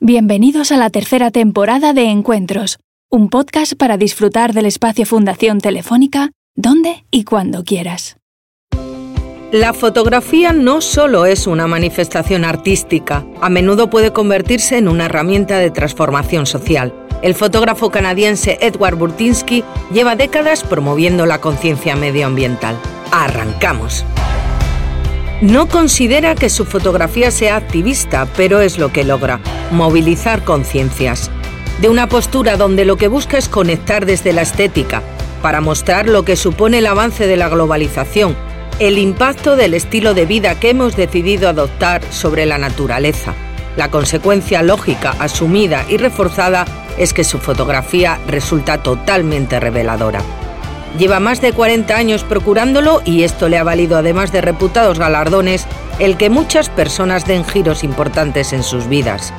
Bienvenidos a la tercera temporada de Encuentros, un podcast para disfrutar del espacio Fundación Telefónica donde y cuando quieras. La fotografía no solo es una manifestación artística, a menudo puede convertirse en una herramienta de transformación social. El fotógrafo canadiense Edward Burtinsky lleva décadas promoviendo la conciencia medioambiental. Arrancamos. No considera que su fotografía sea activista, pero es lo que logra, movilizar conciencias. De una postura donde lo que busca es conectar desde la estética, para mostrar lo que supone el avance de la globalización, el impacto del estilo de vida que hemos decidido adoptar sobre la naturaleza. La consecuencia lógica, asumida y reforzada es que su fotografía resulta totalmente reveladora. Lleva más de 40 años procurándolo y esto le ha valido, además de reputados galardones, el que muchas personas den giros importantes en sus vidas.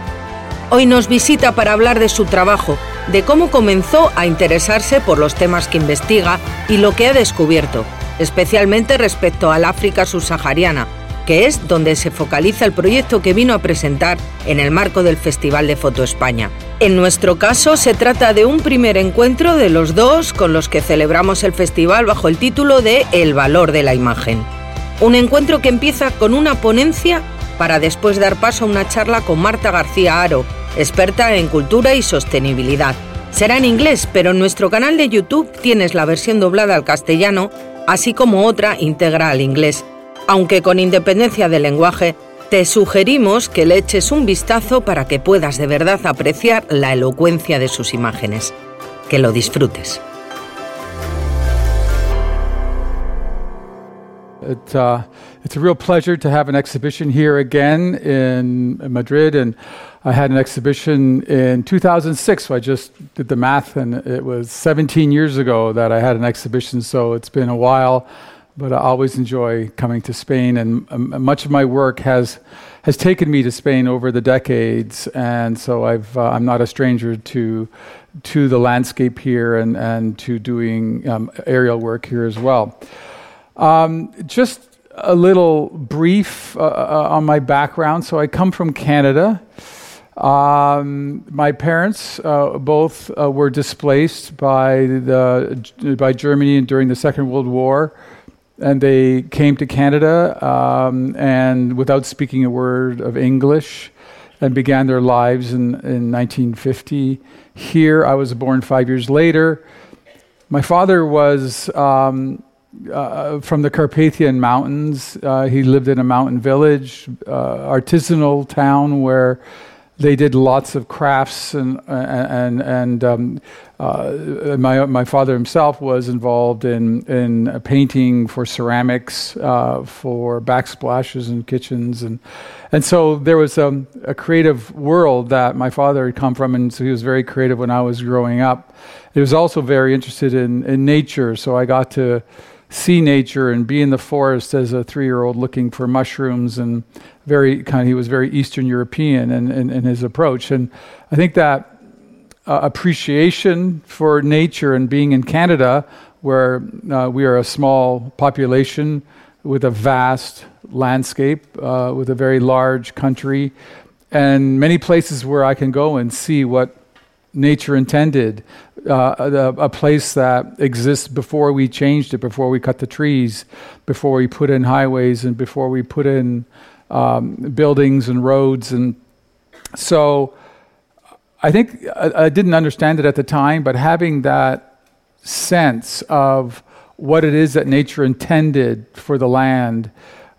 Hoy nos visita para hablar de su trabajo, de cómo comenzó a interesarse por los temas que investiga y lo que ha descubierto, especialmente respecto al África subsahariana, que es donde se focaliza el proyecto que vino a presentar en el marco del Festival de Foto España. En nuestro caso se trata de un primer encuentro de los dos con los que celebramos el festival bajo el título de El valor de la imagen. Un encuentro que empieza con una ponencia para después dar paso a una charla con Marta García Aro, experta en cultura y sostenibilidad. Será en inglés, pero en nuestro canal de YouTube tienes la versión doblada al castellano, así como otra íntegra al inglés aunque con independencia del lenguaje, te sugerimos que le eches un vistazo para que puedas de verdad apreciar la elocuencia de sus imágenes. Que lo disfrutes. It, uh, it's a real pleasure to have an exhibition here again in Madrid. And I had an exhibition in 2006. So I just did the math, and it was 17 years ago that I had an exhibition. So it's been a while but I always enjoy coming to Spain, and um, much of my work has has taken me to Spain over the decades, and so I've uh, I'm not a stranger to to the landscape here and and to doing um, aerial work here as well. Um, just a little brief uh, uh, on my background. So I come from Canada. Um, my parents uh, both uh, were displaced by the by Germany during the Second World War and they came to Canada um, and without speaking a word of English and began their lives in, in 1950. Here, I was born five years later. My father was um, uh, from the Carpathian Mountains. Uh, he lived in a mountain village, uh, artisanal town where they did lots of crafts and and and um, uh, my my father himself was involved in in painting for ceramics uh, for backsplashes in kitchens. And and so there was a, a, creative world that my father had come from. And so he was very creative when I was growing up. He was also very interested in in nature, so I got to see nature and be in the forest as a three year old looking for mushrooms and very kind of, he was very Eastern European in, in, in his approach. And I think that uh, appreciation for nature and being in Canada, where uh, we are a small population with a vast landscape, uh, with a very large country, and many places where I can go and see what nature intended, uh, a, a, place that exists before we changed it, before we cut the trees, before we put in highways, and before we put in um, buildings and roads. And so I think I, I didn't understand it at the time, but having that sense of what it is that nature intended for the land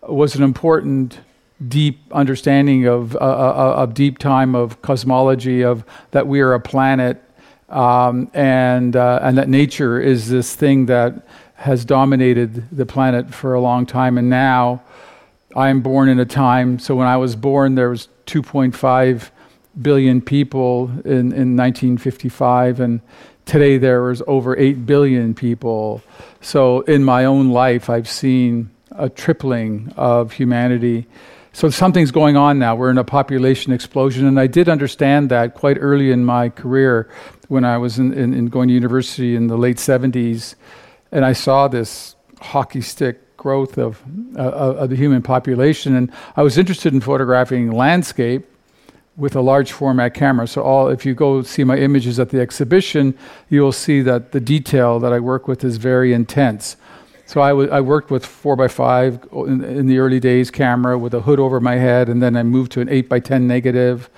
was an important deep understanding of uh, uh, of deep time of cosmology of that we are a planet um, and uh, and that nature is this thing that has dominated the planet for a long time. And now I am born in a time so when I was born there was 2.5 billion people in, in 1955 and today there was over 8 billion people. So in my own life I've seen a tripling of humanity so something's going on now. We're in a population explosion. And I did understand that quite early in my career when I was in, in, in going to university in the late 70s. And I saw this hockey stick growth of, uh, of the human population. And I was interested in photographing landscape, with a large format camera. So all if you go see my images at the exhibition, you will see that the detail that I work with is very intense. So I, w- I worked with 4x5 in, in, the early days camera with a hood over my head, and then I moved to an 8x10 negative.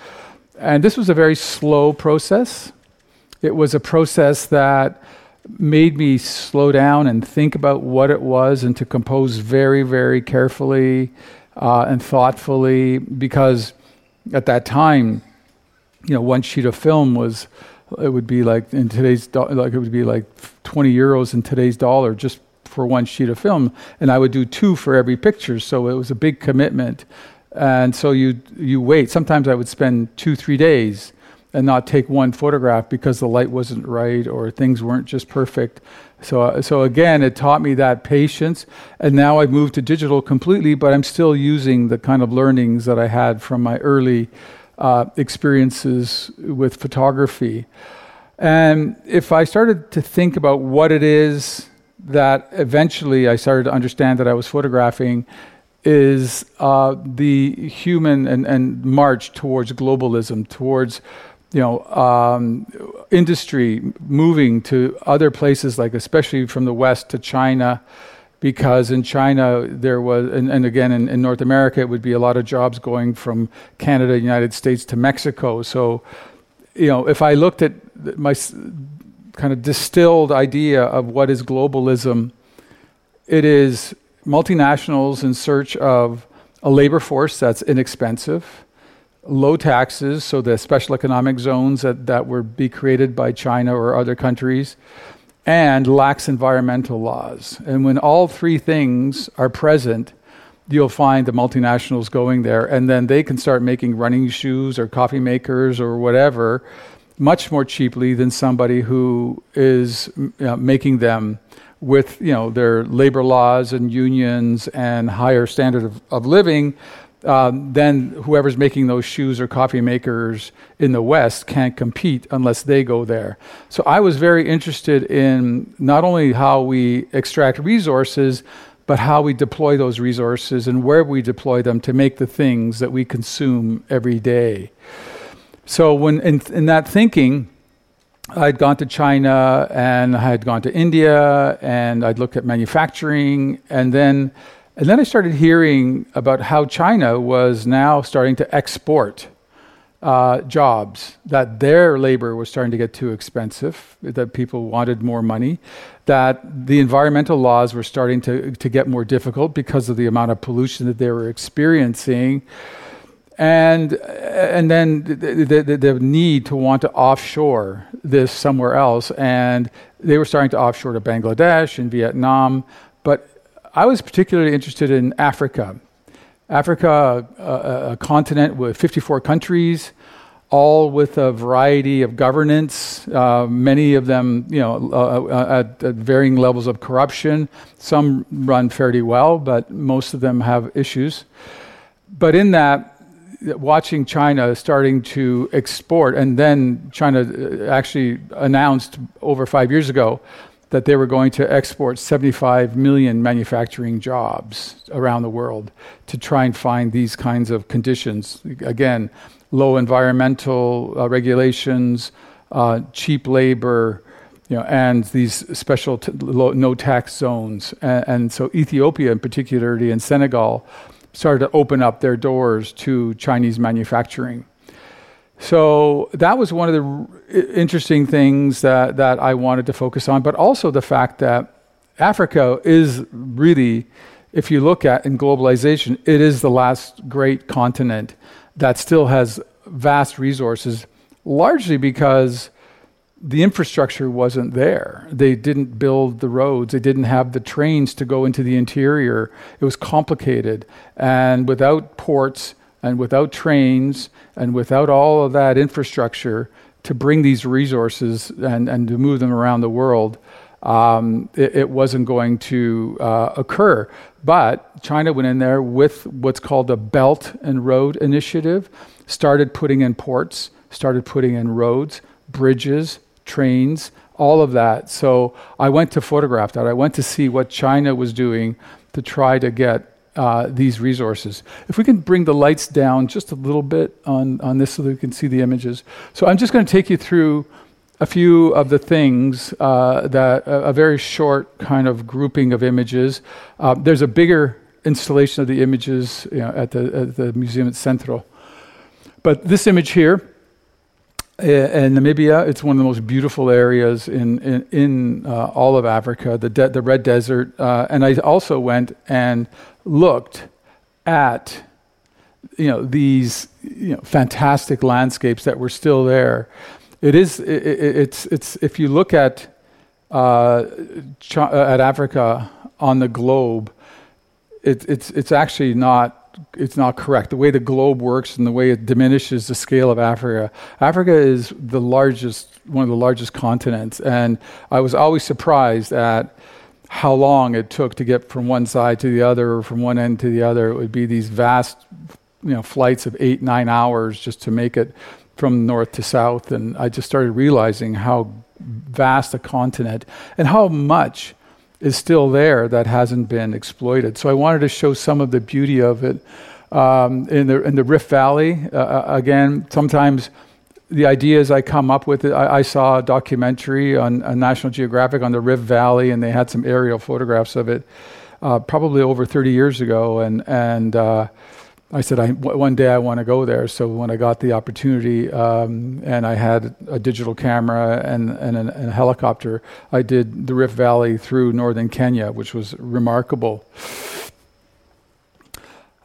And this was a very slow process. It was a process that made me slow down and think about what it was and to compose very, very carefully uh, and thoughtfully because at that time, you know, one sheet of film was it would be like in today's do- like it would be like 20 euros in today's dollar just for one sheet of film and I would do two for every picture so it was a big commitment and so you you wait sometimes I would spend 2 3 days and not take one photograph because the light wasn't right or things weren't just perfect so, so again, it taught me that patience. And now I've moved to digital completely, but I'm still using the kind of learnings that I had from my early uh, experiences with photography. And if I started to think about what it is that eventually I started to understand that I was photographing, is uh, the human and, and march towards globalism, towards you know, um, industry moving to other places, like especially from the West to China, because in China there was, and, and again in, in, North America, it would be a lot of jobs going from Canada, United States to Mexico. So, you know, if I looked at my kind of distilled idea of what is globalism, it is multinationals in search of a labor force that's inexpensive low taxes, so the special economic zones that, that would be created by China or other countries, and lax environmental laws. And when all three things are present, you'll find the multinationals going there, and then they can start making running shoes or coffee makers or whatever much more cheaply than somebody who is making them with you know their labor laws and unions and higher standard of, of living um, then whoever's making those shoes or coffee makers in the West can't compete unless they go there. So I was very interested in not only how we extract resources, but how we deploy those resources and where we deploy them to make the things that we consume every day. So when in, in that thinking, I'd gone to China and I had gone to India and I'd looked at manufacturing and then and then I started hearing about how China was now starting to export uh, jobs, that their labor was starting to get too expensive, that people wanted more money, that the environmental laws were starting to, to get more difficult because of the amount of pollution that they were experiencing. And, and then the, the, the need to want to offshore this somewhere else. And they were starting to offshore to Bangladesh and Vietnam. But I was particularly interested in Africa. Africa, a, a, continent with 54 countries, all with a variety of governance, uh, many of them, you know, uh, uh, at, at, varying levels of corruption. Some run fairly well, but most of them have issues. But in that, watching China starting to export, and then China uh, actually announced over five years ago that they were going to export 75 million manufacturing jobs around the world to try and find these kinds of conditions. Again, low environmental uh, regulations, uh, cheap labor, you know, and these special t- low, no tax zones. And, and so Ethiopia, in particularly, and Senegal started to open up their doors to Chinese manufacturing. So that was one of the interesting things that, that I wanted to focus on, but also the fact that Africa is really, if you look at in globalization, it is the last great continent that still has vast resources, largely because the infrastructure wasn't there. They didn't build the roads, they didn't have the trains to go into the interior. It was complicated. And without ports, and without trains and without all of that infrastructure to bring these resources and, and to move them around the world, um, it, it, wasn't going to uh, occur. But China went in there with what's called a Belt and Road Initiative, started putting in ports, started putting in roads, bridges, trains, all of that. So I went to photograph that. I went to see what China was doing to try to get uh, these resources. If we can bring the lights down just a little bit on, on this so that we can see the images. So I'm just going to take you through a few of the things uh, that a, a, very short kind of grouping of images. Uh, there's a bigger installation of the images you know, at, the, at the Museum at Centro. But this image here, in Namibia, it's one of the most beautiful areas in in, in uh, all of Africa, the de- the Red Desert. Uh, and I also went and looked at you know these you know fantastic landscapes that were still there. It is it, it, it's it's if you look at uh, at Africa on the globe, it, it's it's actually not it's not correct. The way the globe works and the way it diminishes the scale of Africa. Africa is the largest, one of the largest continents, and I was always surprised at how long it took to get from one side to the other or from one end to the other. It would be these vast, you know, flights of eight, nine hours just to make it from north to south. And I just started realizing how vast a continent and how much is still there that hasn't been exploited. So I wanted to show some of the beauty of it. Um, in, the, in the Rift Valley, uh, uh again, sometimes the ideas I come up with, I, I saw a documentary on, on, National Geographic on the Rift Valley, and they had some aerial photographs of it uh, probably over 30 years ago. And, and uh, I said, I, w- one day I want to go there. So when I got the opportunity um, and I had a digital camera and, and, a, and, a, helicopter, I did the Rift Valley through northern Kenya, which was remarkable.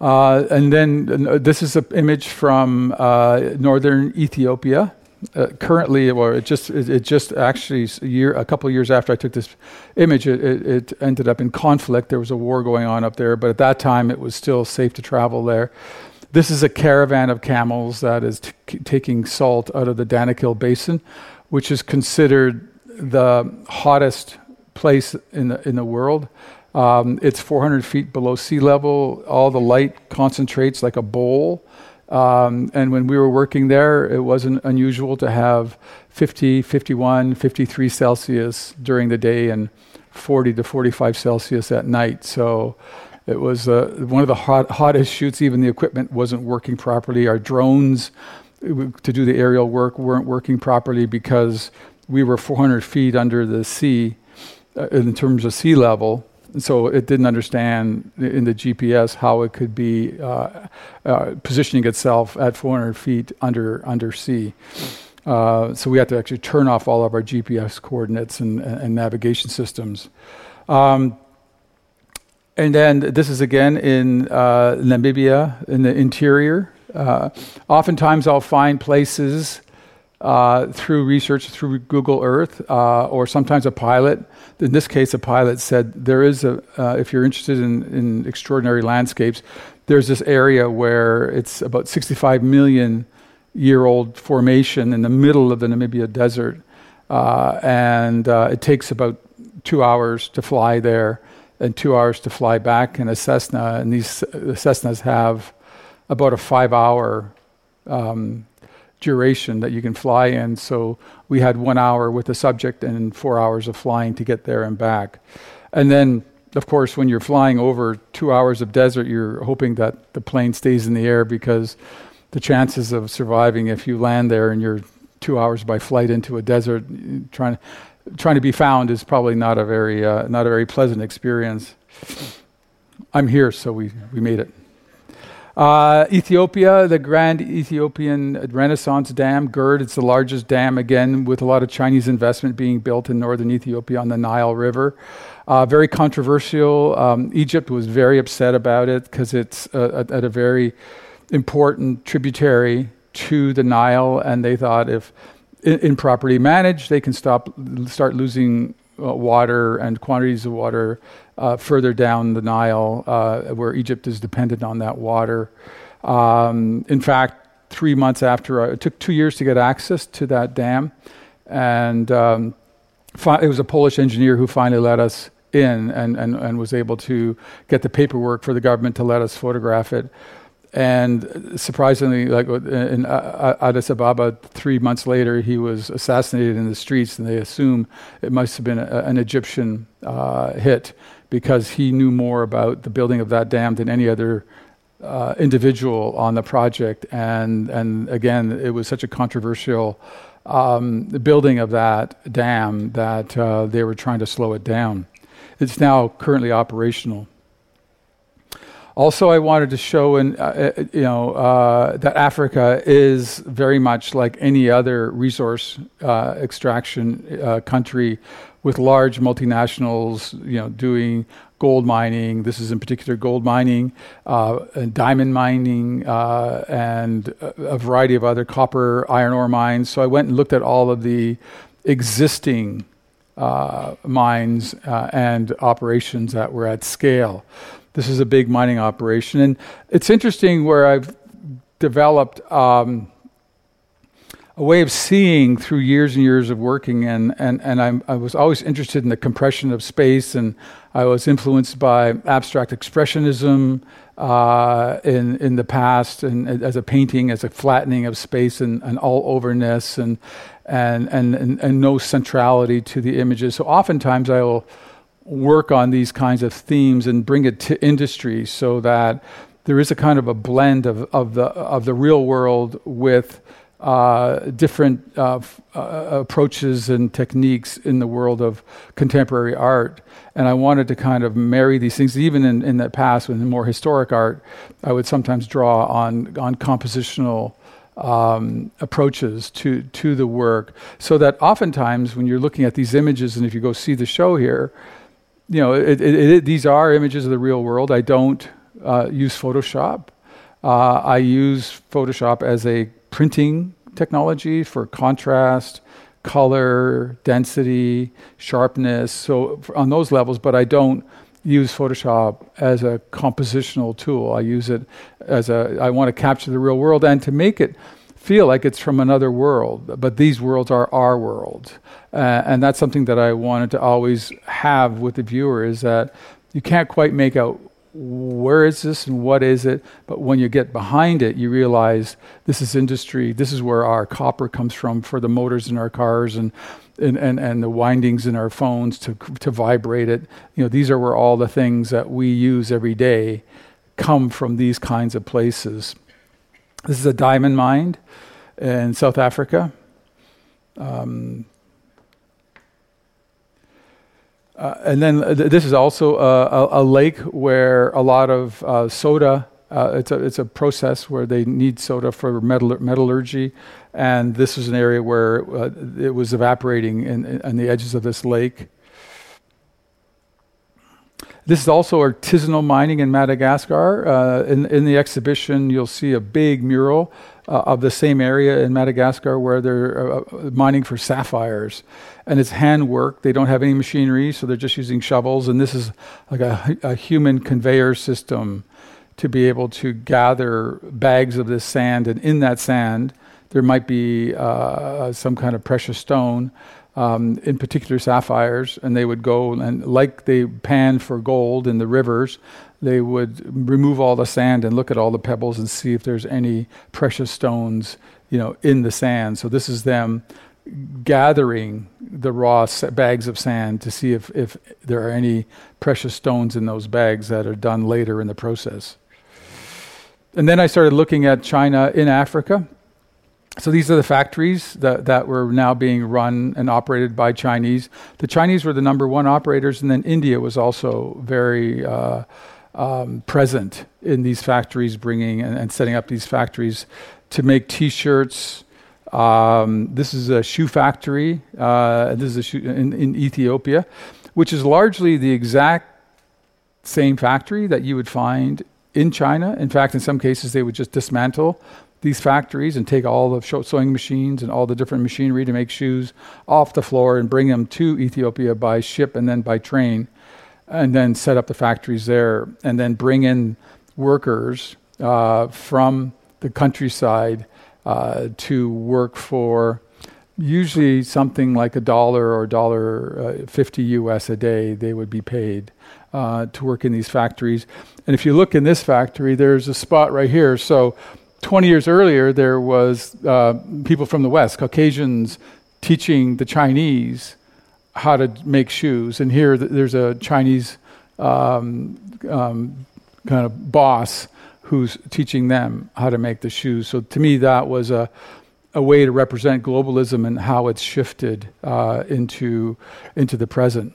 Uh, and then uh, this is an image from uh, northern Ethiopia uh, currently, or it just it, it, just actually a year, a couple of years after I took this image, it, it, it, ended up in conflict. There was a war going on up there, but at that time it was still safe to travel there. This is a caravan of camels that is t- taking salt out of the Danakil Basin, which is considered the hottest place in the in the world. Um, it's 400 feet below sea level. All the light concentrates like a bowl um, and when we were working there, it wasn't unusual to have 50, 51, 53 Celsius during the day and 40 to 45 Celsius at night. So it was uh, one of the hot, hottest shoots. Even the equipment wasn't working properly. Our drones to do the aerial work weren't working properly because we were 400 feet under the sea uh, in terms of sea level so it didn't understand in the GPS how it could be uh, uh, positioning itself at 400 feet under under sea. Uh, so we had to actually turn off all of our GPS coordinates and, and navigation systems. Um, and then this is again in uh, Namibia, in the interior. Uh, oftentimes, I'll find places uh, through research through Google Earth uh, or sometimes a pilot. In this case, a pilot said there is a, uh, if you're interested in, in extraordinary landscapes, there's this area where it's about 65 million year old formation in the middle of the Namibia desert. Uh, and uh, it takes about two hours to fly there and two hours to fly back in a Cessna. And these Cessnas have about a five hour um, duration that you can fly in. So we had one hour with the subject and four hours of flying to get there and back. And then, of course, when you're flying over two hours of desert, you're hoping that the plane stays in the air because the chances of surviving if you land there and you're two hours by flight into a desert trying trying to be found is probably not a very uh, not a very pleasant experience. I'm here, so we, we made it. Uh, Ethiopia, the Grand Ethiopian Renaissance Dam, GERD, it's the largest dam, again, with a lot of Chinese investment being built in northern Ethiopia on the Nile River. Uh, very controversial. Um, Egypt was very upset about it because it's uh, at, a very important tributary to the Nile, and they thought if improperly managed, they can stop, start losing uh, water and quantities of water uh, further down the Nile, uh, where Egypt is dependent on that water. Um, in fact, three months after, I, it took two years to get access to that dam, and um, fi- it was a Polish engineer who finally let us in and, and, and was able to get the paperwork for the government to let us photograph it. And surprisingly, like in Addis Ababa, three months later, he was assassinated in the streets, and they assume it must have been a, an Egyptian uh, hit because he knew more about the building of that dam than any other uh, individual on the project. And, and again, it was such a controversial um, building of that dam that uh, they were trying to slow it down. It's now currently operational. Also, I wanted to show, in, uh, uh, you know, uh, that Africa is very much like any other resource uh, extraction uh, country, with large multinationals, you know, doing gold mining. This is in particular gold mining, uh, and diamond mining, and a variety of other copper, iron ore mines. So I went and looked at all of the existing mines and operations that were at scale. This is a big mining operation. And it's interesting where I've developed um, a way of seeing through years and years of working. And, and, and I'm, i was always interested in the compression of space. And I was influenced by abstract expressionism uh, in, in the past, and as a painting, as a flattening of space and, and all overness and, and, and, and, and no centrality to the images. So oftentimes I will work on these kinds of themes and bring it to industry so that there is a kind of a blend of, of the of the real world with uh, different uh, f- uh, approaches and techniques in the world of contemporary art. And I wanted to kind of marry these things. Even in, in the past, in more historic art, I would sometimes draw on on compositional. Um, approaches to to the work, so that oftentimes when you're looking at these images, and if you go see the show here, you know, it, it, it, these are images of the real world. I don't uh, use Photoshop. Uh, I use Photoshop as a printing technology for contrast, color, density, sharpness. So on those levels, but I don't use Photoshop as a compositional tool. I use it as a. I want to capture the real world and to make it feel like it's from another world, but these worlds are our world. Uh, and that's something that I wanted to always have with the viewer is that you can't quite make out where is this and what is it, but when you get behind it, you realize this is industry, this is where our copper comes from for the motors in our cars and and, and, and the windings in our phones to, to vibrate it. You know, these are where all the things that we use every day come from these kinds of places. This is a diamond mine in South Africa. Um, uh, and then th- this is also a, a, a, lake where a lot of uh, soda. Uh, it's a it's a process where they need soda for metall- metallurgy, and this is an area where uh, it was evaporating in, in, in the edges of this lake. This is also artisanal mining in Madagascar. Uh, in, in the exhibition, you'll see a big mural uh, of the same area in Madagascar where they're uh, uh, mining for sapphires. And it's handwork. They don't have any machinery, so they're just using shovels. And this is like a, a human conveyor system to be able to gather bags of this sand. And in that sand, there might be uh, some kind of precious stone um, in particular sapphires, and they would go and, like they pan for gold in the rivers, they would remove all the sand and look at all the pebbles and see if there's any precious stones, you know, in the sand. So this is them gathering the raw bags of sand to see if, if there are any precious stones in those bags that are done later in the process. And then I started looking at China in Africa so these are the factories that, that were now being run and operated by Chinese. The Chinese were the number one operators, and then India was also very uh, um, present in these factories, bringing and, and, setting up these factories to make T-shirts. Um, this is a shoe factory. Uh, this is a shoe in, in Ethiopia, which is largely the exact same factory that you would find in China. In fact, in some cases, they would just dismantle these factories and take all the sewing machines and all the different machinery to make shoes off the floor and bring them to Ethiopia by ship and then by train, and then set up the factories there, and then bring in workers uh, from the countryside uh, to work for usually something like a dollar or dollar uh, 50 US a day they would be paid uh, to work in these factories. And if you look in this factory, there's a spot right here. So 20 years earlier, there was uh, people from the West, Caucasians, teaching the Chinese how to make shoes. And here, there's a Chinese um, um, kind of boss who's teaching them how to make the shoes. So to me, that was a, a way to represent globalism and how it's shifted uh, into, into the present.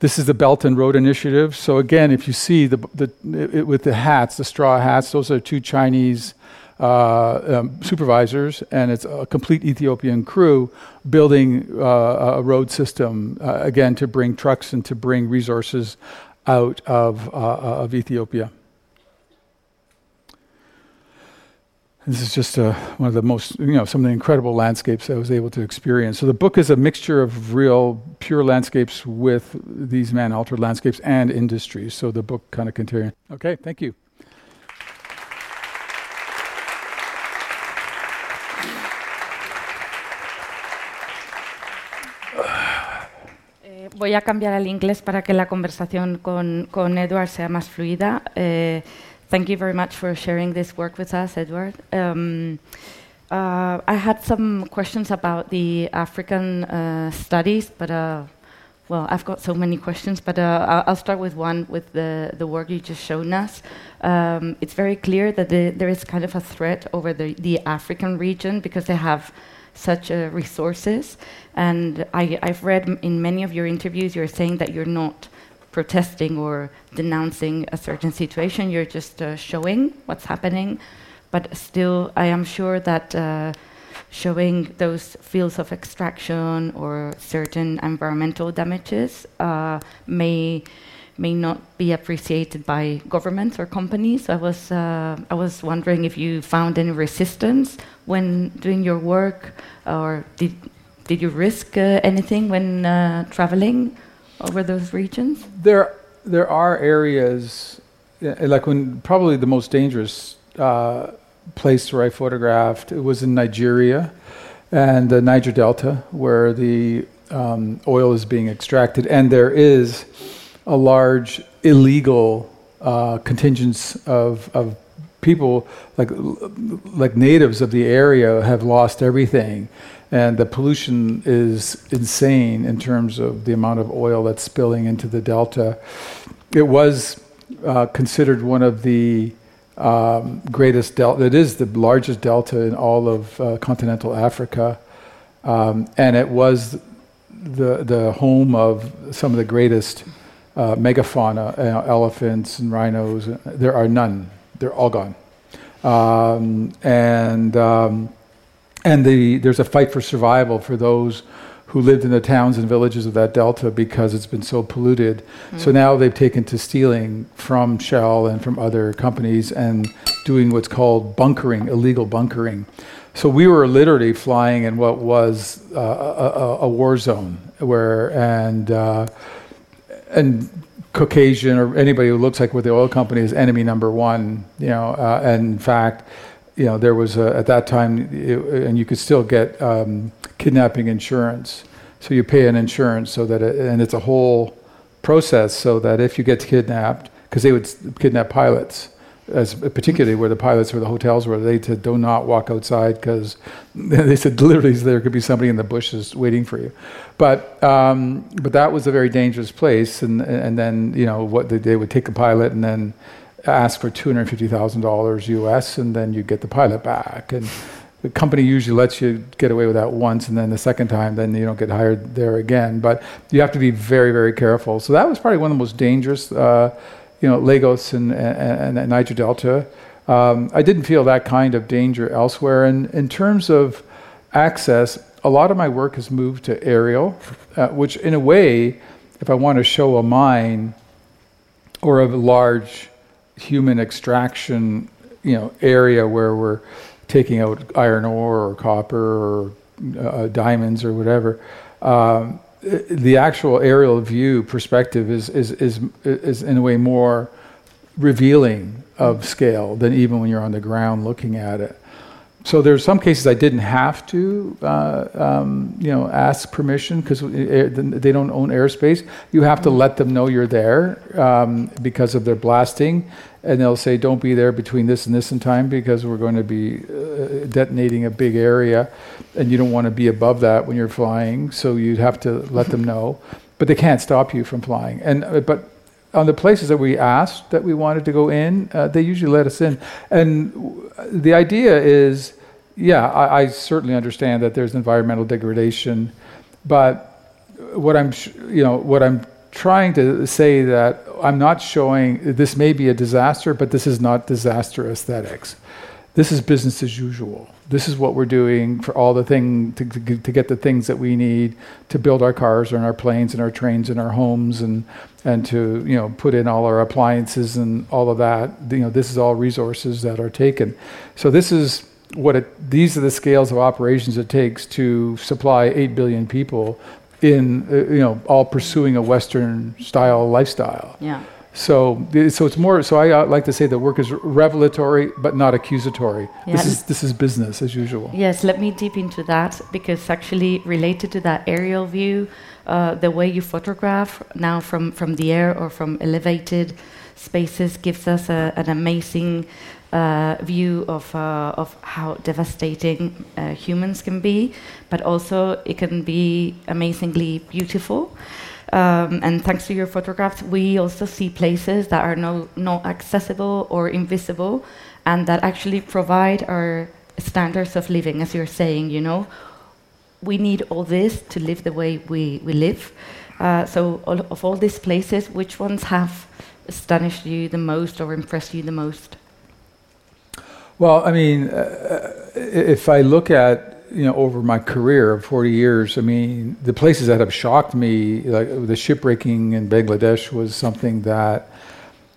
This is the Belt and Road Initiative. So again, if you see the, the it, with the hats, the straw hats, those are two Chinese uh, um, supervisors, and it's a complete Ethiopian crew building uh, a road system uh, again to bring trucks and to bring resources out of uh, uh, of Ethiopia. This is just uh, one of the most, you know, some of the incredible landscapes I was able to experience. So the book is a mixture of real, pure landscapes with these man-altered landscapes and industries. So the book kind of continues. Okay, thank you. Voy a cambiar al inglés para que la conversación con, con Edward sea más fluida. Eh, Thank you very much for sharing this work with us, Edward. Um, uh, I had some questions about the African uh, studies, but uh, well, I've got so many questions, but uh, I'll start with one with the, the work you just shown us. Um, it's very clear that the, there is kind of a threat over the, the African region because they have such uh, resources. And I, I've read in many of your interviews, you're saying that you're not protesting or denouncing a certain situation. You're just uh, showing what's happening. But still, I am sure that uh, showing those fields of extraction or certain environmental damages uh, may may not be appreciated by governments or companies. I was uh, I was wondering if you found any resistance when doing your work, or did did you risk uh, anything when uh, traveling? over those regions? There, there are areas, like when probably the most dangerous uh, place where I photographed it was in Nigeria and the Niger Delta, where the um, oil is being extracted, and there is a large illegal uh, contingent of, of people, like like natives of the area, have lost everything and the pollution is insane in terms of the amount of oil that's spilling into the delta. It was uh, considered one of the um, greatest delta. It is the largest delta in all of uh, continental Africa, um, and it was the the home of some of the greatest uh, megafauna, uh, elephants and rhinos. There are none; they're all gone, um, and um, and the, there's a fight for survival for those who lived in the towns and villages of that delta because it's been so polluted. Mm. So now they've taken to stealing from Shell and from other companies and doing what's called bunkering, illegal bunkering. So we were literally flying in what was uh, a, a, war zone, where and uh, and Caucasian or anybody who looks like with the oil company is enemy number one. You know, uh, and in fact you know, there was a, at that time, it, and you could still get um, kidnapping insurance. So you pay an insurance so that, it, and it's a whole process so that if you get kidnapped, because they would kidnap pilots, as particularly where the pilots or the hotels were, they said do not walk outside because they said literally there could be somebody in the bushes waiting for you. But um, but that was a very dangerous place, and and then you know what they, would take a pilot and then ask for $250,000 US and then you get the pilot back. And the company usually lets you get away with that once and then the second time, then you don't get hired there again. But you have to be very, very careful. So that was probably one of the most dangerous, uh, you know, Lagos and, and, and Niger Delta. Um, I didn't feel that kind of danger elsewhere. And in terms of access, a lot of my work has moved to aerial, uh, which in a way, if I want to show a mine or a large human extraction, you know, area where we're taking out iron ore or copper or uh, diamonds or whatever. Um, the actual aerial view perspective is, is, is, is in a way more revealing of scale than even when you're on the ground looking at it. So there's some cases I didn't have to, uh, um, you know, ask permission because they don't own airspace. You have to let them know you're there um, because of their blasting, and they'll say, "Don't be there between this and this in time because we're going to be uh, detonating a big area, and you don't want to be above that when you're flying." So you'd have to let them know. but they can't stop you from flying. And uh, but on the places that we asked that we wanted to go in, uh, they usually let us in. And the idea is, yeah, I, I certainly understand that there's environmental degradation, but what I'm, sh- you know, what I'm trying to say that I'm not showing this may be a disaster, but this is not disaster aesthetics. This is business as usual. This is what we're doing for all the thing to, to, get the things that we need to build our cars and our planes and our trains and our homes and and to you know put in all our appliances and all of that. You know, this is all resources that are taken. So this is what it, these are the scales of operations it takes to supply 8 billion people in uh, you know all pursuing a western style lifestyle Yeah. So so it's more so i uh, like to say that work is revelatory but not accusatory Yeah. this is this is business as usual Yes, let me deep into that because actually related to that aerial view, uh, the way you photograph now from, from the air or from elevated spaces gives us a, an amazing uh, view of, uh, of how devastating uh, humans can be, but also it can be amazingly beautiful. Um, and thanks to your photographs, we also see places that are no, not accessible or invisible, and that actually provide our standards of living, as you're saying. You know, we need all this to live the way we, we live. Uh, so, all, of all these places, which ones have astonished you the most or impressed you the most? well i mean uh, if i look at you know over my career of 40 years i mean the places that have shocked me like the shipbreaking in bangladesh was something that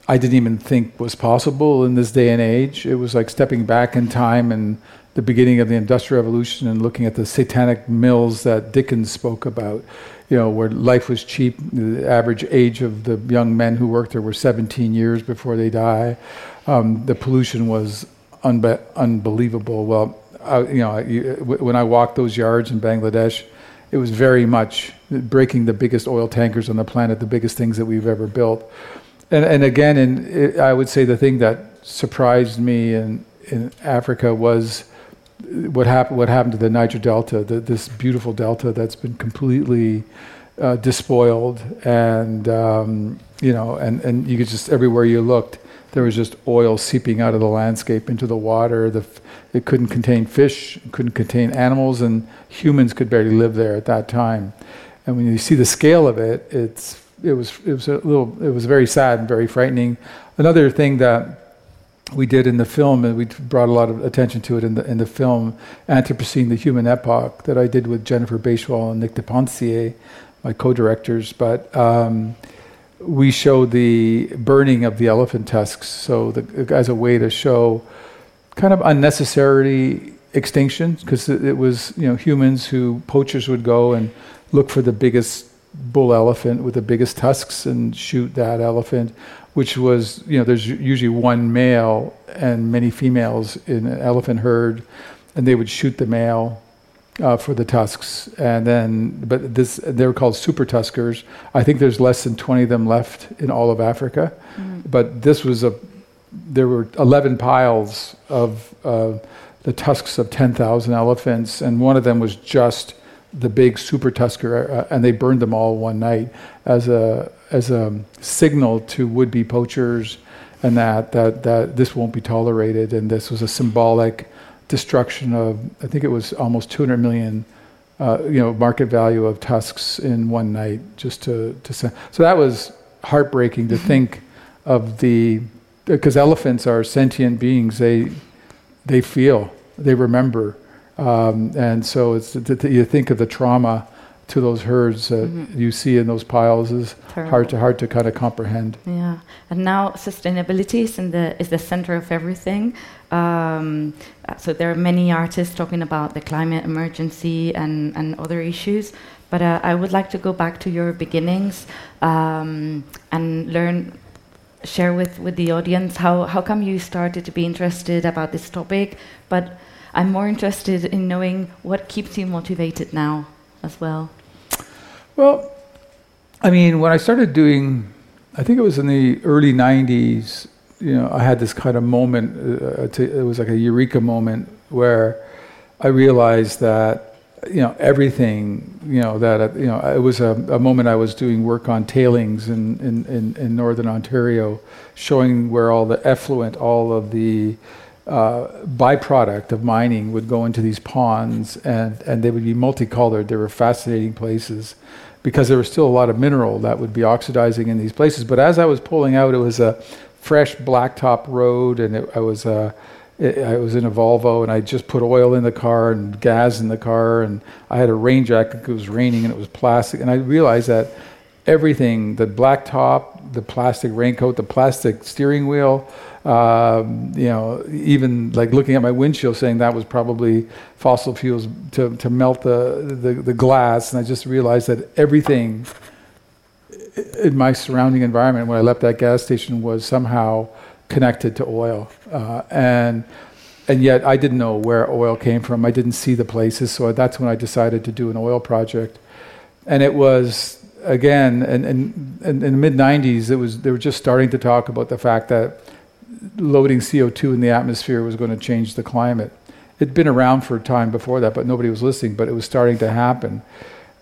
I didn't even think was possible in this day and age. It was like stepping back in time and the beginning of the Industrial Revolution and looking at the satanic mills that Dickens spoke about, you know, where life was cheap. The average age of the young men who worked there were 17 years before they die. Um, the pollution was unbe- unbelievable. Well, I, you know, you, when I walked those yards in Bangladesh, it was very much breaking the biggest oil tankers on the planet, the biggest things that we've ever built. And, and again, in, it, I would say the thing that surprised me in, in Africa was what happened. What happened to the Niger Delta? The, this beautiful delta that's been completely uh, despoiled, and um, you know, and, and you could just everywhere you looked, there was just oil seeping out of the landscape into the water. The, it couldn't contain fish, it couldn't contain animals, and humans could barely live there at that time. And when you see the scale of it, it's it was it was a little it was very sad and very frightening. Another thing that we did in the film, and we brought a lot of attention to it in the in the film Anthropocene: The Human Epoch that I did with Jennifer Baichwal and Nick de Pencier, my co-directors. But um, we showed the burning of the elephant tusks, so the, as a way to show kind of unnecessary extinction, because it, it was you know humans who poachers would go and look for the biggest bull elephant with the biggest tusks and shoot that elephant, which was, you know, there's usually one male and many females in an elephant herd, and they would shoot the male uh, for the tusks. And then, but this, they were called super tuskers. I think there's less than 20 of them left in all of Africa. But this was a, there were 11 piles of uh, the tusks of 10,000 elephants, and one of them was just the big super tusker, uh, and they burned them all one night as a as a signal to would-be poachers, and that that that this won't be tolerated, and this was a symbolic destruction of I think it was almost 200 million, uh, you know, market value of tusks in one night, just to to send. So that was heartbreaking to think of the because elephants are sentient beings. They they feel, they remember. Um, and so it's you think of the trauma to those herds that you see in those piles is hard to hard to kind of comprehend. Yeah, and now sustainability is in the is the center of everything. Um, so there are many artists talking about the climate emergency and and other issues. But uh, I would like to go back to your beginnings um, and learn, share with with the audience how how come you started to be interested about this topic, but. I'm more interested in knowing what keeps you motivated now as well. Well, I mean, when I started doing, I think it was in the early '90s. You know, I had this kind of moment. Uh, to, it was like a eureka moment where I realized that you know everything you know that you know it was a, a, moment I was doing work on tailings in, in, in, in, northern Ontario, showing where all the effluent, all of the uh, byproduct of mining would go into these ponds, and and they would be multicolored. They were fascinating places because there was still a lot of mineral that would be oxidizing in these places. But as I was pulling out, it was a fresh blacktop road, and it, I was. Uh, I was in a Volvo and I just put oil in the car and gas in the car and I had a rain jacket it was raining and it was plastic and I realized that everything the black top, the plastic raincoat, the plastic steering wheel, um, you know, even like looking at my windshield saying that was probably fossil fuels to, to melt the, the, the glass and I just realized that everything in my surrounding environment when I left that gas station was somehow connected to oil. Uh, and and yet I didn't know where oil came from. I didn't see the places, so that's when I decided to do an oil project. And it was again, in, in, in the mid '90s, it was they were just starting to talk about the fact that loading CO2 in the atmosphere was going to change the climate. It'd been around for a time before that, but nobody was listening. But it was starting to happen.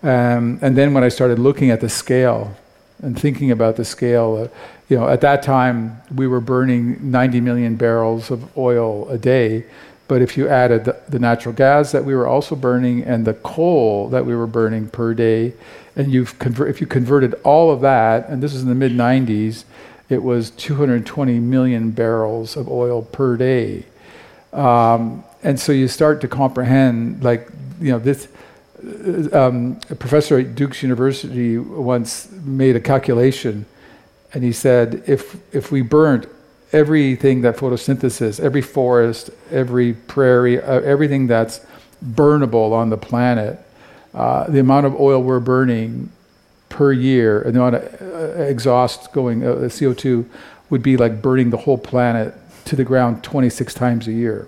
Um, and then when I started looking at the scale and thinking about the scale, uh, you know, at that time we were burning 90 million barrels of oil a day. But if you added the, the, natural gas that we were also burning and the coal that we were burning per day, and you've conver- if you converted all of that, and this is in the mid 90s, it was 220 million barrels of oil per day. Um, and so you start to comprehend, like, you know, this um, a professor at Duke's University once made a calculation, and he said if if we burnt everything that photosynthesis, every forest, every prairie, uh, everything that's burnable on the planet, uh, the amount of oil we're burning per year, and amount of uh, exhaust going, uh, CO2, would be like burning the whole planet to the ground 26 times a year.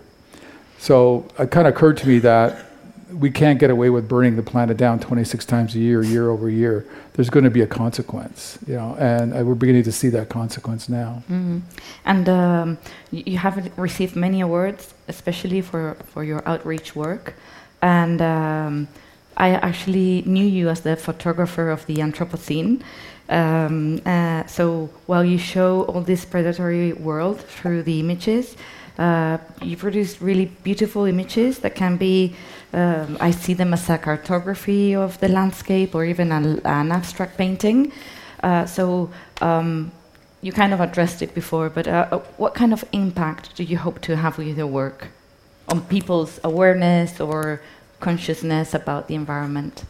So it kind of occurred to me that we can't get away with burning the planet down 26 times a year, year over year. There's going to be a consequence, you know, and uh, we're beginning to see that consequence now. Mm-hmm. And um, you have received many awards, especially for, for your outreach work. And um, I actually knew you as the photographer of the Anthropocene. Um, uh, so while you show all this predatory world through the images, uh, you produce really beautiful images that can be, um, I see them as a cartography of the landscape or even a, an abstract painting. Uh, so um, you kind of addressed it before, but uh, uh, what kind of impact do you hope to have with your work on people's awareness or consciousness about the environment?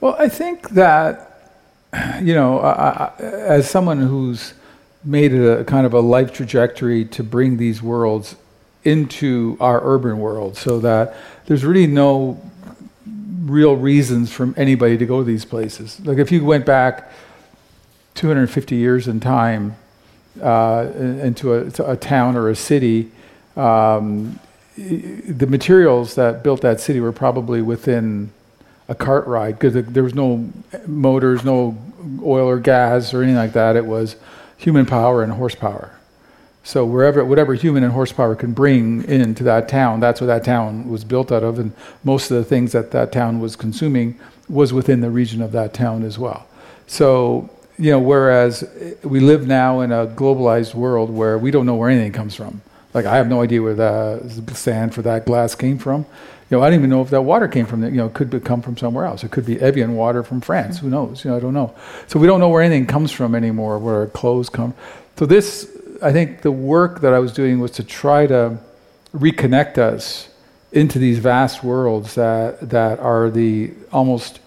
Well, I think that, you know, I, I, as someone who's made it a kind of a life trajectory to bring these worlds into our urban world so that there's really no real reasons for anybody to go to these places. Like if you went back 250 years in time uh, into a, a, town or a city, um, the materials that built that city were probably within a cart ride because there was no motors, no oil or gas or anything like that. It was human power and horsepower. So wherever, whatever human and horsepower can bring into that town, that's what that town was built out of, and most of the things that that town was consuming was within the region of that town as well. So you know, whereas we live now in a globalized world where we don't know where anything comes from. Like I have no idea where the sand for that glass came from. You know, I don't even know if that water came from. You know, it could come from somewhere else. It could be Evian water from France. Who knows? You know, I don't know. So we don't know where anything comes from anymore. Where our clothes come. So this, I think, the work that I was doing was to try to reconnect us into these vast worlds that that are the almost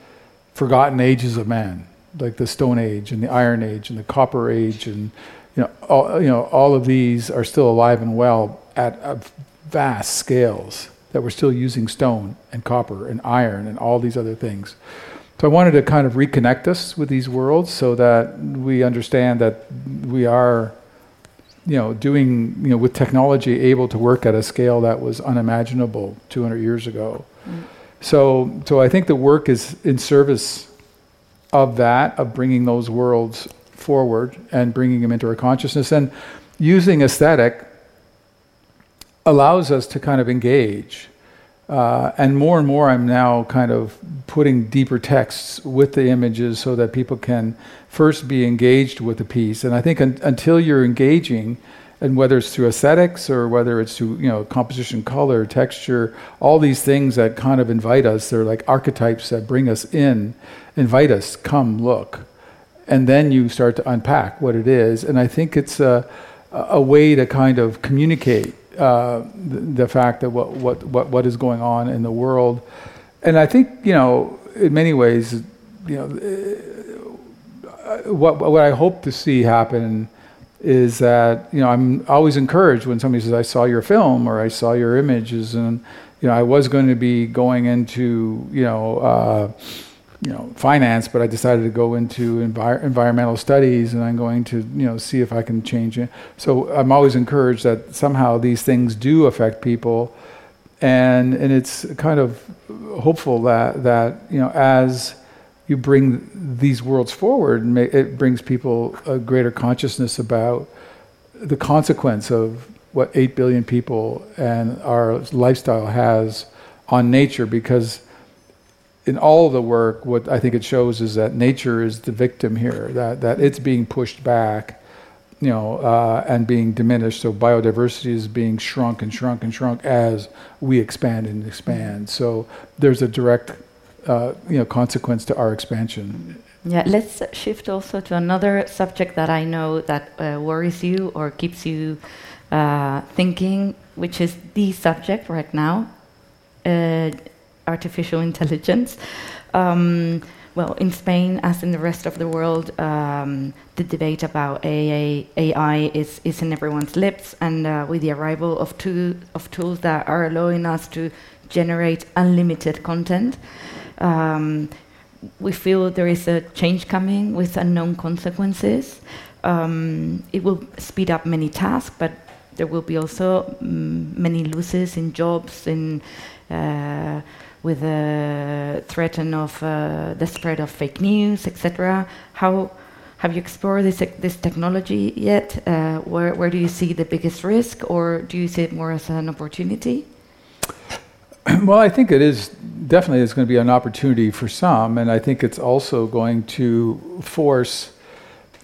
forgotten ages of man, like the Stone Age and the Iron Age and the Copper Age, and you know, all, you know, all of these are still alive and well at vast scales that we're still using stone and copper and iron and all these other things. So I wanted to kind of reconnect us with these worlds so that we understand that we are, you know, doing, you know, with technology able to work at a scale that was unimaginable 200 years ago. Mm. So, so I think the work is in service of that, of bringing those worlds forward and bringing them into our consciousness and using aesthetic allows us to kind of engage. Uh, and more and more, I'm now kind of putting deeper texts with the images so that people can first be engaged with the piece. And I think un- until you're engaging, and whether it's through aesthetics or whether it's through you know composition, color, texture, all these things that kind of invite us, they're like archetypes that bring us in, invite us, come look, and then you start to unpack what it is. And I think it's a, a way to kind of communicate uh, the, the, fact that what, what, what, what is going on in the world. And I think, you know, in many ways, you know, uh, what, what I hope to see happen is that, you know, I'm always encouraged when somebody says, I saw your film or I saw your images and, you know, I was going to be going into, you know, uh, you know finance, but I decided to go into envir- environmental studies, and I'm going to you know see if I can change it. So I'm always encouraged that somehow these things do affect people, and and it's kind of hopeful that that you know as you bring these worlds forward, it brings people a greater consciousness about the consequence of what 8 billion people and our lifestyle has on nature because in all the work, what I think it shows is that nature is the victim here, that, that it's being pushed back, you know, uh, and being diminished. So biodiversity is being shrunk and shrunk and shrunk as we expand and expand. So there's a direct, uh, you know, consequence to our expansion. Yeah, let's shift also to another subject that I know that uh, worries you or keeps you uh, thinking, which is the subject right now uh, artificial intelligence. Um, well, in Spain, as in the rest of the world, um, the debate about AI, AI is, is in everyone's lips, and uh, with the arrival of, of tools that are allowing us to generate unlimited content, um, we feel there is a change coming with unknown consequences. Um, it will speed up many tasks, but there will be also mm, many losses in jobs, in uh, with the threat of uh, the spread of fake news, etc. How have you explored this this technology yet? Uh, where where do you see the biggest risk, or do you see it more as an opportunity? Well, I think it is definitely is going to be an opportunity for some, and I think it's also going to force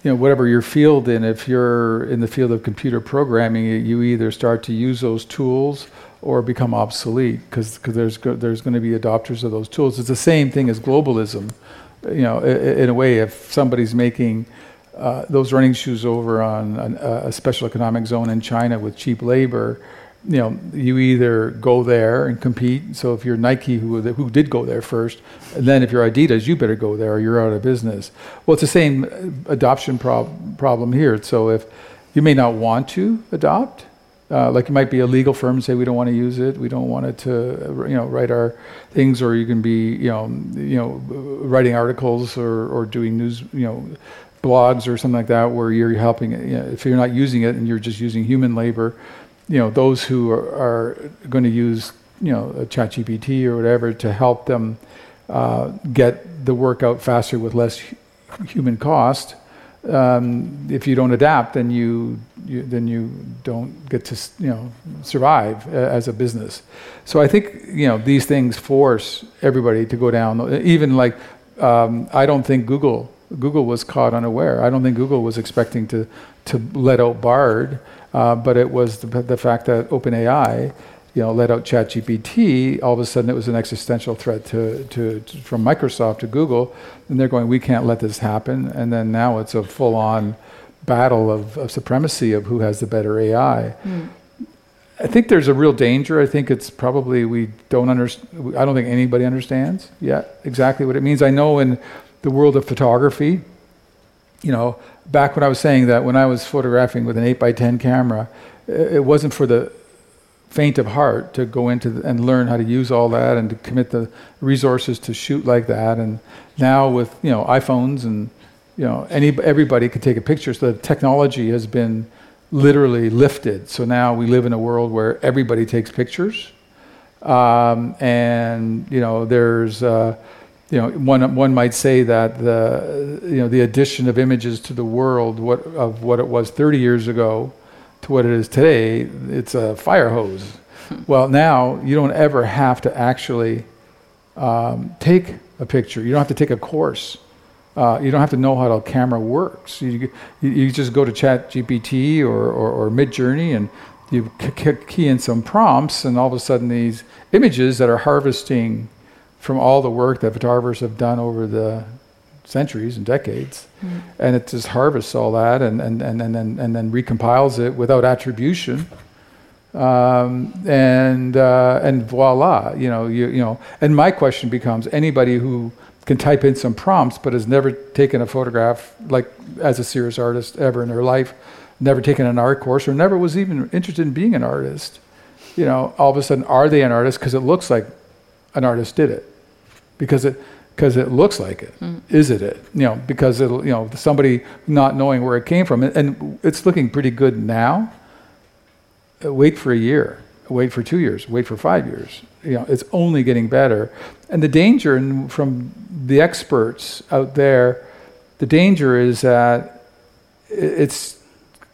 you know whatever your field in if you're in the field of computer programming you either start to use those tools or become obsolete because there's go, there's going to be adopters of those tools. It's the same thing as globalism, you know. In, a way, if somebody's making uh, those running shoes over on a special economic zone in China with cheap labor, you know, you either go there and compete. So if you're Nike, who who did go there first, and then if you're Adidas, you better go there, or you're out of business. Well, it's the same adoption prob- problem here. So if you may not want to adopt, uh, like it might be a legal firm and say we don't want to use it, we don't want it to, you know, write our things, or you can be, you know, you know, writing articles or, or doing news, you know, blogs or something like that, where you're helping. You know, if you're not using it and you're just using human labor, you know, those who are, are going to use, you know, ChatGPT or whatever to help them uh, get the work out faster with less human cost um, if you don't adapt, then you, you, then you don't get to you know survive uh, as a business. So I think you know these things force everybody to go down. Even like um, I don't think Google Google was caught unaware. I don't think Google was expecting to to let out Bard, uh, but it was the, the fact that OpenAI you know, let out ChatGPT, all of a sudden it was an existential threat to, to, to, from Microsoft to Google, and they're going, we can't let this happen. And then now it's a full-on battle of, of supremacy of who has the better AI. Mm. I think there's a real danger. I think it's probably we don't understand. I don't think anybody understands yet exactly what it means. I know in the world of photography, you know, back when I was saying that when I was photographing with an eight by ten camera, it wasn't for the faint of heart to go into the, and learn how to use all that and to commit the resources to shoot like that. And now with you know iPhones and you know any everybody can take a picture. So the technology has been literally lifted. So now we live in a world where everybody takes pictures, um, and you know there's. Uh, you know, one one might say that the you know the addition of images to the world what, of what it was 30 years ago to what it is today, it's a fire hose. Well, now you don't ever have to actually um, take a picture. You don't have to take a course. Uh, you don't have to know how the camera works. You, you, you just go to Chat GPT or, or, or Midjourney and you key in some prompts, and all of a sudden, these images that are harvesting from all the work that photographers have done over the centuries and decades, mm. and it just harvests all that and, and, and, and, then, and then recompiles it without attribution. Um, and uh, and voila, you know, you, you know. And my question becomes: anybody who can type in some prompts but has never taken a photograph, like as a serious artist ever in their life, never taken an art course, or never was even interested in being an artist, you know, all of a sudden, are they an artist because it looks like an artist did it? Because it because it looks like it. Mm. Is it it? You know, because it'll you know somebody not knowing where it came from, and it's looking pretty good now. Uh, wait for a year. Wait for two years. Wait for five years. You know, it's only getting better. And the danger from the experts out there, the danger is that it's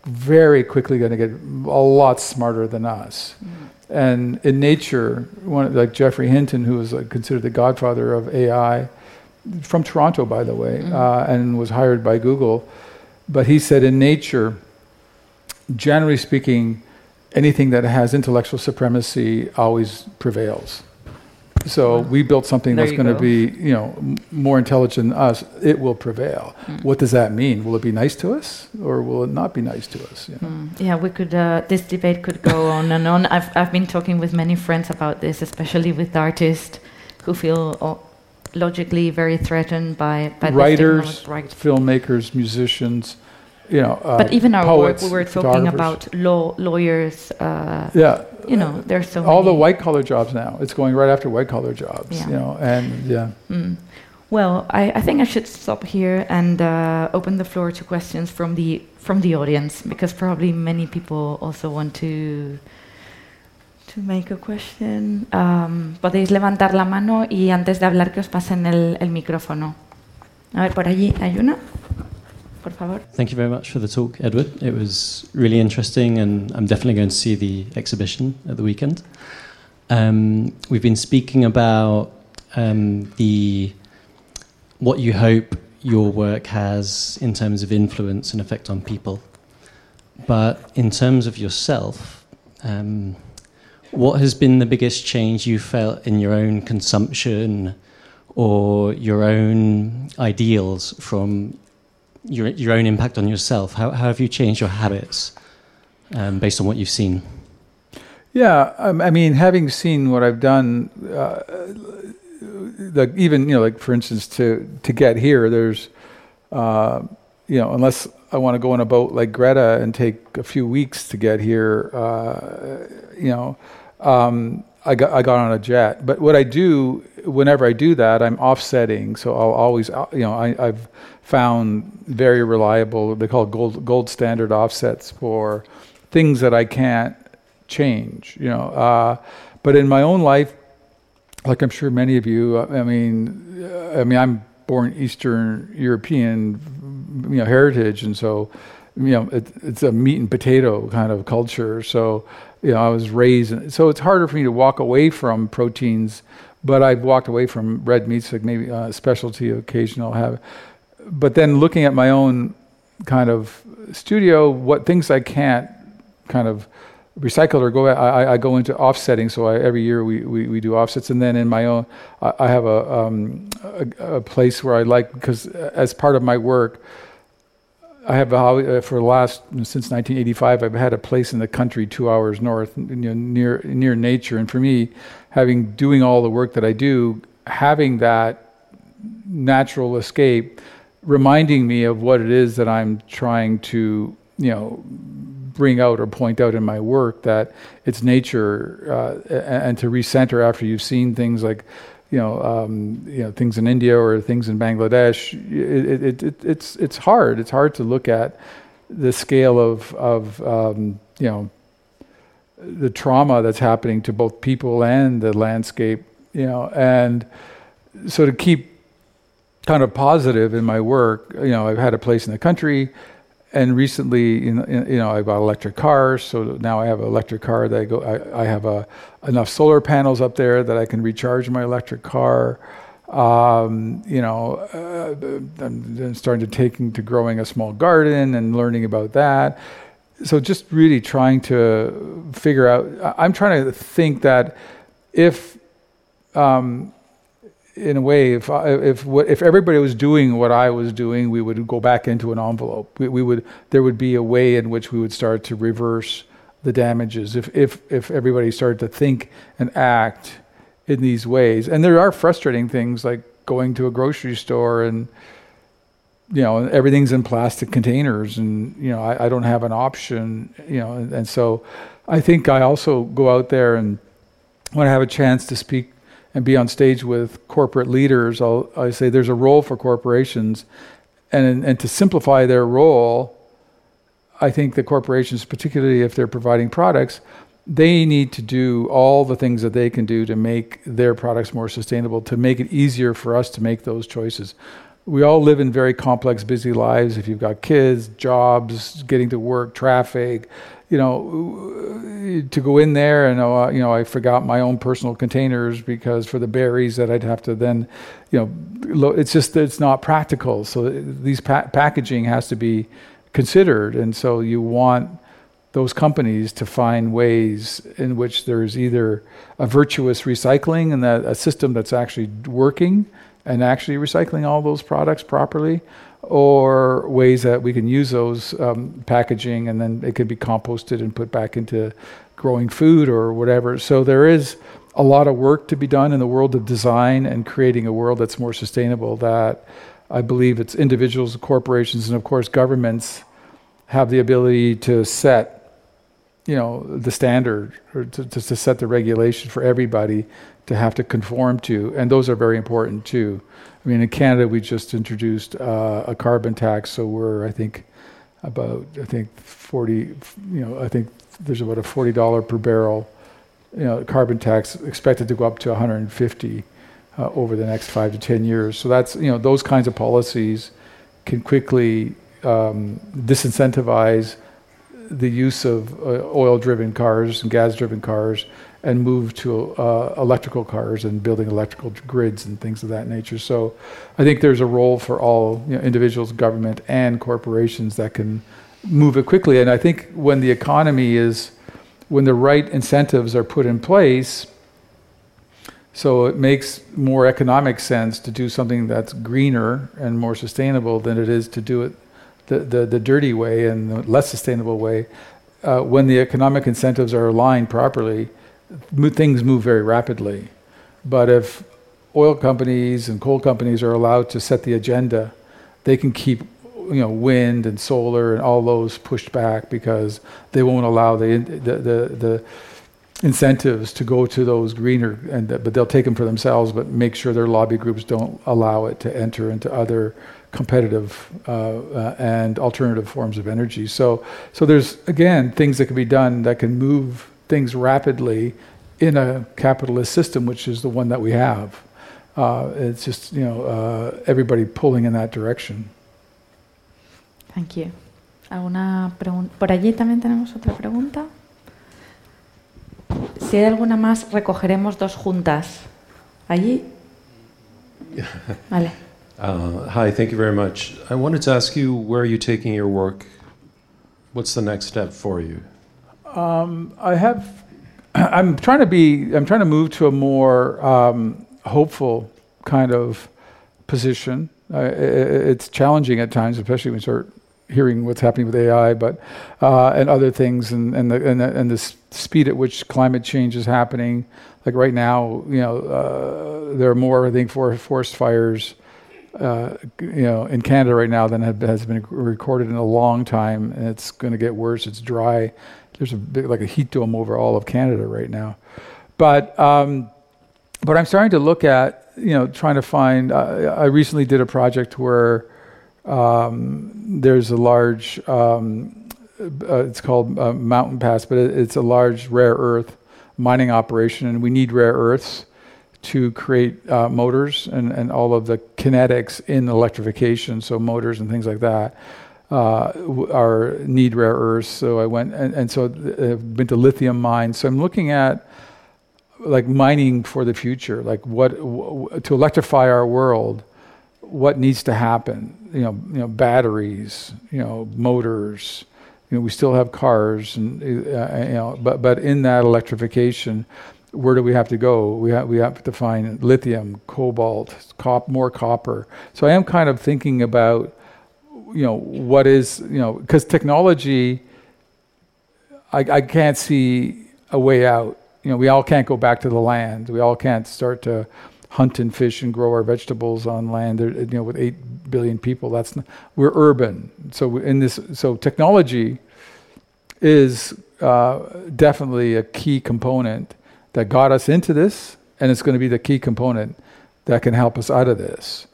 very quickly going to get a lot smarter than us. Mm. And in nature, one, like Geoffrey Hinton, who is like considered the godfather of AI, from Toronto, by the way, mm. uh, and was hired by Google, but he said in nature, generally speaking, anything that has intellectual supremacy always prevails. So we built something there that's going to be, you know, m- more intelligent than us. It will prevail. Mm. What does that mean? Will it be nice to us, or will it not be nice to us? You know? mm. Yeah, we could. Uh, this debate could go on and on. I've I've been talking with many friends about this, especially with artists who feel oh, logically very threatened by, by writers, filmmakers, musicians you know, uh, but even our poets, work, we were talking about law lawyers. Uh, yeah, you know, there's so all the white collar jobs now. It's going right after white collar jobs. Yeah. You know, and yeah. Mm. Well, I, I, think I should stop here and uh, open the floor to questions from the from the audience because probably many people also want to to make a question. Um, podéis levantar la mano y antes de hablar que os pasen el, el micrófono. A ver, por allí hay una por favor. Thank you very much for the talk, Edward. It was really interesting, and I'm definitely going to see the exhibition at the weekend. Um, we've been speaking about um, the what you hope your work has in terms of influence and effect on people, but in terms of yourself. Um, what has been the biggest change you felt in your own consumption or your own ideals from your, your own impact on yourself. How, how have you changed your habits um, based on what you've seen? Yeah, um, I mean, having seen what I've done, uh, like even you know, like for instance, to to get here, there's, uh, you know, unless I want to go on a boat like Greta and take a few weeks to get here, uh, you know, um, I got I got on a jet. But what I do whenever I do that, I'm offsetting. So I'll always, uh, you know, I, have found very reliable. They call gold gold standard offsets for things that I can't change. You know, uh, but in my own life, like I'm sure many of you, I mean, I mean, I'm born Eastern European, you know, heritage, and so you know, it, it's a meat and potato kind of culture. So, you know, I was raised, so it's harder for me to walk away from proteins but I've walked away from red meats, like maybe a uh, specialty occasional have. But then looking at my own kind of studio, what things I can't kind of recycle or go, I, I go into offsetting. So I, every year we, we, we, do offsets, and then in my own, I, have a, um, a, a place where I like because as part of my work. I have uh, for the last since 1985. I've had a place in the country, two hours north, near near nature. And for me, having doing all the work that I do, having that natural escape, reminding me of what it is that I'm trying to, you know, bring out or point out in my work that it's nature uh, and to recenter after you've seen things like you know, um, you know, things in India or things in Bangladesh. It, it, it, it's it's hard. It's hard to look at the scale of of um, you know the trauma that's happening to both people and the landscape, you know, and so to keep kind of positive in my work, you know, I've had a place in the country, and recently, you know, I bought electric cars, so now I have an electric car that I go. I, I have a, enough solar panels up there that I can recharge my electric car. Um, you know, uh, I'm starting to taking to growing a small garden and learning about that. So just really trying to figure out. I'm trying to think that if um, in a way, if if if everybody was doing what I was doing, we would go back into an envelope. We, we, would there would be a way in which we would start to reverse the damages. If if if everybody started to think and act in these ways, and there are frustrating things like going to a grocery store and you know everything's in plastic containers, and you know I, I don't have an option. You know, and, and so I think I also go out there and when I have a chance to speak and be on stage with corporate leaders, I'll, I say there's a role for corporations, and and to simplify their role, I think the corporations, particularly if they're providing products, they need to do all the things that they can do to make their products more sustainable, to make it easier for us to make those choices. We all live in very complex, busy lives. If you've got kids, jobs, getting to work, traffic, you know, to go in there and uh, you know, I forgot my own personal containers because for the berries that I'd have to then, you know, it's just it's not practical. So these pa- packaging has to be considered, and so you want those companies to find ways in which there's either a virtuous recycling and that a system that's actually working and actually recycling all those products properly, or ways that we can use those um, packaging and then it can be composted and put back into growing food or whatever. So there is a lot of work to be done in the world of design and creating a world that's more sustainable that I believe it's individuals, corporations, and of course governments have the ability to set you know the standard or to, to, to set the regulation for everybody to have to conform to and those are very important too I mean, in Canada, we just introduced uh, a carbon tax, so we're, I think, about, I think, 40, you know, I think there's about a $40 per barrel, you know, carbon tax expected to go up to 150 uh, over the next five to 10 years. So that's, you know, those kinds of policies can quickly um, disincentivize the use of uh, oil-driven cars and gas-driven cars and move to uh, electrical cars and building electrical grids and things of that nature. So I think there's a role for all you know, individuals, government, and corporations that can move it quickly. And I think when the economy is, when the right incentives are put in place, so it makes more economic sense to do something that's greener and more sustainable than it is to do it the, the, the dirty way and the less sustainable way. Uh, when the economic incentives are aligned properly, things move very rapidly. But if oil companies and coal companies are allowed to set the agenda, they can keep you know wind and solar and all those pushed back because they won't allow the the the, the incentives to go to those greener and but they'll take them for themselves but make sure their lobby groups don't allow it to enter into other competitive uh, uh, and alternative forms of energy so so there's again things that can be done that can move things rapidly in a capitalist system, which is the one that we have. Uh, it's just you know uh, everybody pulling in that direction. Thank you. ¿Alguna Por allí también tenemos otra pregunta. Si hay alguna más, recogeremos dos juntas. Allí. Vale. Uh, hi, thank you very much. I wanted to ask you where are you taking your work? What's the next step for you? Um, I have. I'm trying to be. I'm trying to move to a more um, hopeful kind of position. Uh, it, it's challenging at times, especially when you start hearing what's happening with AI, but uh, and other things, and and the, and the, and the speed at which climate change is happening. Like right now, you know, uh, there are more, I think, for forest fires uh, you know, in Canada right now than has been recorded in a long time, and it's going to get worse. It's dry. There's a big, like a heat dome over all of Canada right now, but um, but I'm starting to look at you know trying to find. Uh, I recently did a project where um, there's a large. Um, uh, it's called uh, Mountain Pass, but it, it's a large rare earth mining operation, and we need rare earths to create uh, motors and, and all of the kinetics in electrification, so motors and things like that. Uh, are need rare earths. So I went and, and so I've been to lithium mines. So I'm looking at like mining for the future, like what w- to electrify our world. What needs to happen? You know, you know, batteries. You know, motors. You know, we still have cars, and uh, you know, but but in that electrification, where do we have to go? We have we have to find lithium, cobalt, cop, more copper. So I am kind of thinking about, you know, what is you know, because technology. I, I can't see a way out. You know, we all can't go back to the land. We all can't start to hunt and fish and grow our vegetables on land. You know, with eight billion people, that's not, we're urban. So in this, so technology is uh, definitely a key component that got us into this, and it's going to be the key component that can help us out of this.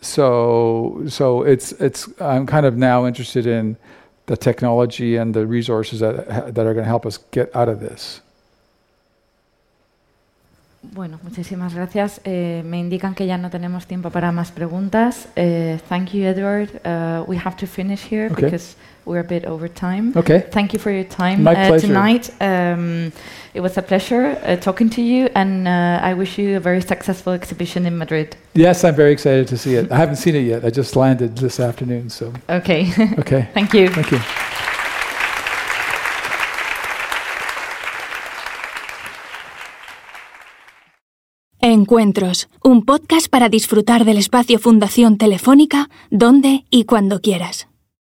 So, so it's it's. I'm kind of now interested in the technology and the resources that that are going to help us get out of this. Bueno, muchísimas gracias. Eh, me indican que ya no tenemos tiempo para más preguntas. Eh, thank you, Edward. Uh, we have to finish here Okay. because we're a bit over time. Okay. Thank you for your time uh, tonight. Um, it was a pleasure uh, talking to you, and uh, I wish you a very successful exhibition in Madrid. Yes, I'm very excited to see it. I haven't seen it yet. I just landed this afternoon, so Okay. okay. Thank you. Thank you. Encuentros, un podcast para disfrutar del espacio Fundación Telefónica donde y cuando quieras.